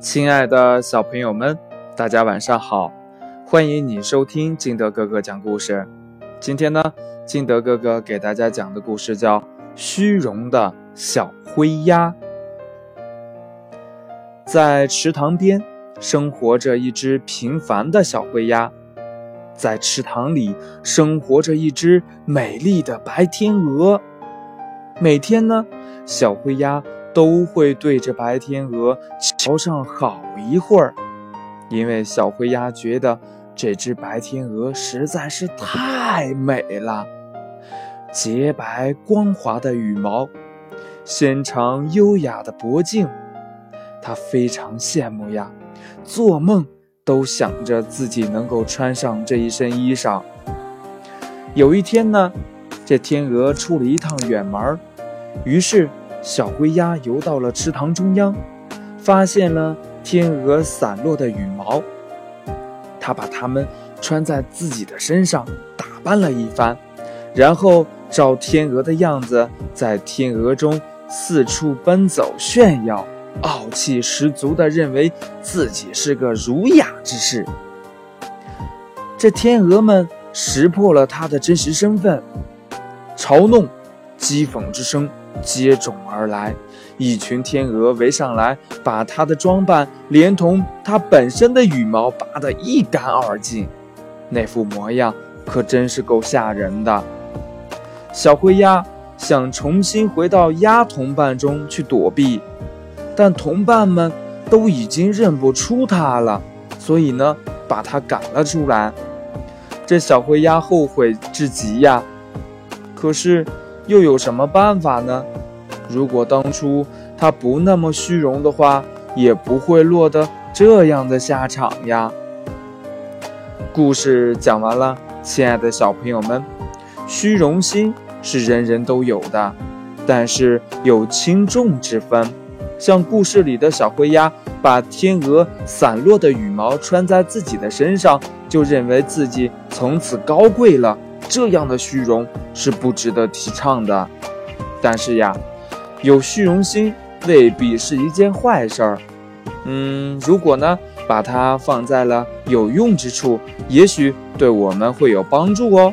亲爱的小朋友们，大家晚上好！欢迎你收听金德哥哥讲故事。今天呢，金德哥哥给大家讲的故事叫《虚荣的小灰鸭》。在池塘边生活着一只平凡的小灰鸭，在池塘里生活着一只美丽的白天鹅。每天呢，小灰鸭都会对着白天鹅瞧上好一会儿，因为小灰鸭觉得这只白天鹅实在是太美了。洁白光滑的羽毛，纤长优雅的脖颈，它非常羡慕呀，做梦都想着自己能够穿上这一身衣裳。有一天呢，这天鹅出了一趟远门。于是，小灰鸭游到了池塘中央，发现了天鹅散落的羽毛。他把它们穿在自己的身上，打扮了一番，然后照天鹅的样子，在天鹅中四处奔走炫耀，傲气十足地认为自己是个儒雅之士。这天鹅们识破了他的真实身份，嘲弄、讥讽之声。接踵而来，一群天鹅围上来，把它的装扮连同它本身的羽毛拔得一干二净。那副模样可真是够吓人的。小灰鸭想重新回到鸭同伴中去躲避，但同伴们都已经认不出它了，所以呢，把它赶了出来。这小灰鸭后悔至极呀，可是。又有什么办法呢？如果当初他不那么虚荣的话，也不会落得这样的下场呀。故事讲完了，亲爱的小朋友们，虚荣心是人人都有的，但是有轻重之分。像故事里的小灰鸭，把天鹅散落的羽毛穿在自己的身上，就认为自己从此高贵了。这样的虚荣是不值得提倡的，但是呀，有虚荣心未必是一件坏事儿。嗯，如果呢，把它放在了有用之处，也许对我们会有帮助哦。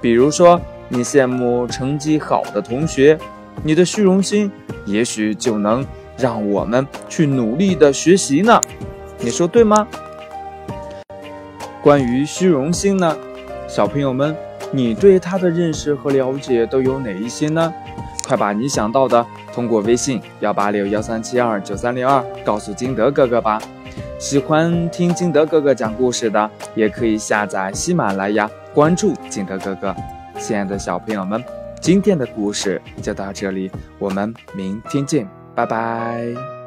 比如说，你羡慕成绩好的同学，你的虚荣心也许就能让我们去努力的学习呢。你说对吗？关于虚荣心呢？小朋友们，你对它的认识和了解都有哪一些呢？快把你想到的通过微信幺八六幺三七二九三零二告诉金德哥哥吧。喜欢听金德哥哥讲故事的，也可以下载喜马拉雅，关注金德哥哥。亲爱的小朋友们，今天的故事就到这里，我们明天见，拜拜。